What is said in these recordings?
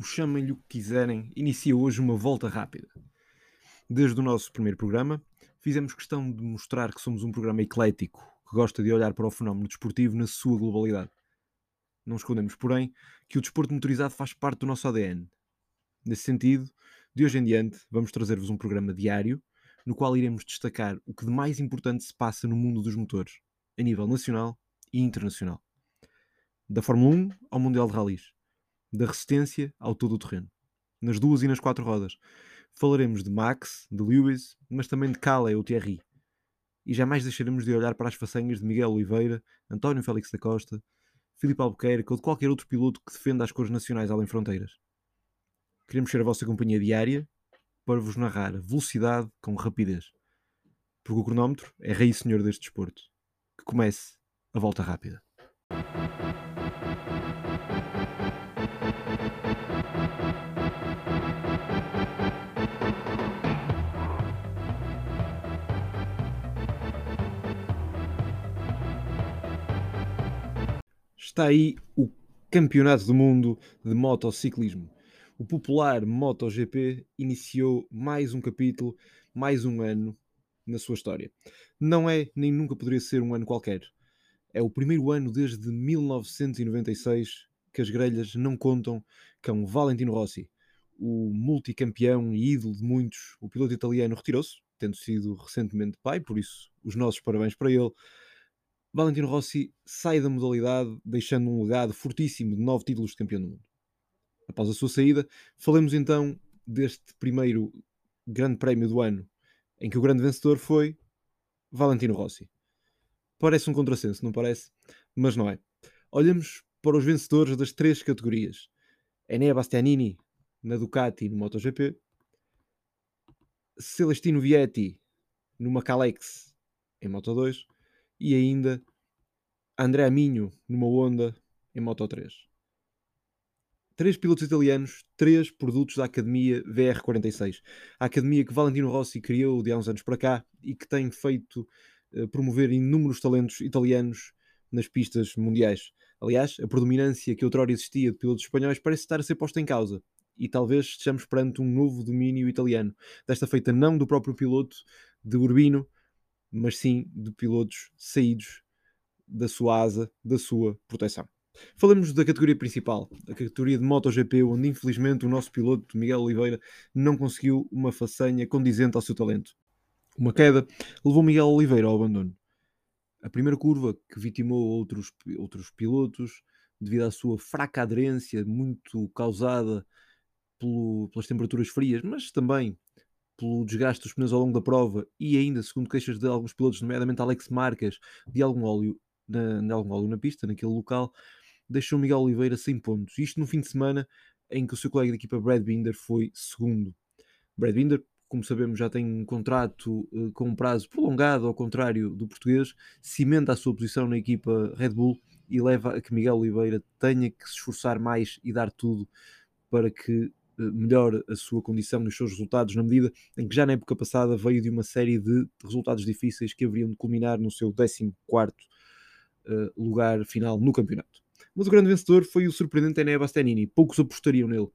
o chamem-lhe o que quiserem, inicia hoje uma volta rápida. Desde o nosso primeiro programa, fizemos questão de mostrar que somos um programa eclético, que gosta de olhar para o fenómeno desportivo na sua globalidade. Não escondemos, porém, que o desporto motorizado faz parte do nosso ADN. Nesse sentido, de hoje em diante, vamos trazer-vos um programa diário no qual iremos destacar o que de mais importante se passa no mundo dos motores, a nível nacional e internacional. Da Fórmula 1 ao Mundial de Rallys, da resistência ao todo o terreno, nas duas e nas quatro rodas. Falaremos de Max, de Lewis, mas também de Calais ou Thierry. E jamais deixaremos de olhar para as façanhas de Miguel Oliveira, António Félix da Costa, Filipe Albuquerque ou de qualquer outro piloto que defenda as cores nacionais além fronteiras. Queremos ser a vossa companhia diária para vos narrar velocidade com rapidez. Porque o cronómetro é rei senhor deste desporto. Que comece a volta rápida. Está aí o Campeonato do Mundo de Motociclismo. O popular MotoGP iniciou mais um capítulo, mais um ano na sua história. Não é, nem nunca poderia ser um ano qualquer. É o primeiro ano desde 1996 que as grelhas não contam com Valentino Rossi, o multicampeão e ídolo de muitos. O piloto italiano retirou-se, tendo sido recentemente pai, por isso os nossos parabéns para ele. Valentino Rossi sai da modalidade, deixando um legado fortíssimo de nove títulos de campeão do mundo. Após a sua saída, falemos então deste primeiro grande prémio do ano, em que o grande vencedor foi Valentino Rossi. Parece um contrassenso, não parece? Mas não é. Olhamos para os vencedores das três categorias. Enea Bastianini na Ducati no MotoGP, Celestino Vietti numa Calex em Moto2 e ainda André Aminho numa Honda em Moto 3. Três pilotos italianos, três produtos da Academia VR46. A academia que Valentino Rossi criou de há uns anos para cá e que tem feito uh, promover inúmeros talentos italianos nas pistas mundiais. Aliás, a predominância que outrora existia de pilotos espanhóis parece estar a ser posta em causa. E talvez estejamos perante um novo domínio italiano. Desta feita não do próprio piloto de Urbino, mas sim de pilotos saídos da sua asa, da sua proteção. Falamos da categoria principal, a categoria de MotoGP, onde infelizmente o nosso piloto Miguel Oliveira não conseguiu uma façanha condizente ao seu talento. Uma queda levou Miguel Oliveira ao abandono. A primeira curva que vitimou outros, outros pilotos devido à sua fraca aderência, muito causada pelo, pelas temperaturas frias, mas também pelo desgaste dos pneus ao longo da prova e ainda, segundo queixas de alguns pilotos, nomeadamente Alex Marques, de algum óleo na, de algum óleo na pista, naquele local, deixou Miguel Oliveira sem pontos. Isto no fim de semana em que o seu colega de equipa Brad Binder foi segundo. Brad Binder, como sabemos, já tem um contrato uh, com um prazo prolongado, ao contrário do português, cimenta a sua posição na equipa Red Bull e leva a que Miguel Oliveira tenha que se esforçar mais e dar tudo para que melhor a sua condição nos seus resultados, na medida em que já na época passada veio de uma série de resultados difíceis que haveriam de culminar no seu 14 uh, lugar final no campeonato. Mas o grande vencedor foi o surpreendente Enea Bastianini, poucos apostariam nele.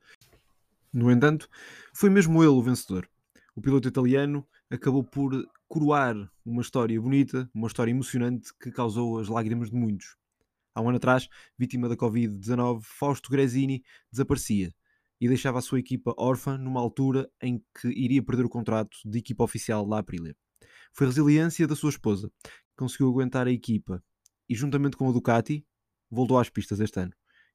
No entanto, foi mesmo ele o vencedor. O piloto italiano acabou por coroar uma história bonita, uma história emocionante que causou as lágrimas de muitos. Há um ano atrás, vítima da Covid-19, Fausto Gresini desaparecia e deixava a sua equipa órfã numa altura em que iria perder o contrato de equipa oficial da Aprilia. Foi a resiliência da sua esposa que conseguiu aguentar a equipa e, juntamente com a Ducati, voltou às pistas este ano.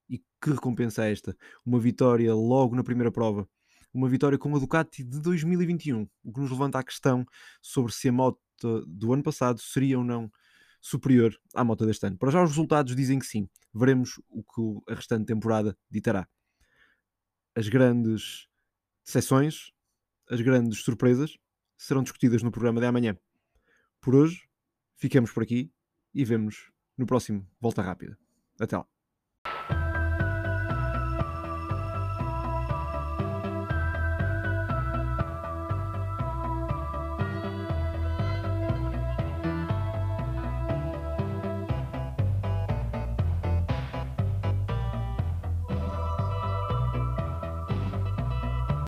E que recompensa é esta? Uma vitória logo na primeira prova. Uma vitória com a Ducati de 2021, o que nos levanta a questão sobre se a moto do ano passado seria ou não superior à moto deste ano. Para já os resultados dizem que sim. Veremos o que a restante temporada ditará as grandes decepções, as grandes surpresas serão discutidas no programa de amanhã. Por hoje, ficamos por aqui e vemos no próximo Volta Rápida. Até lá.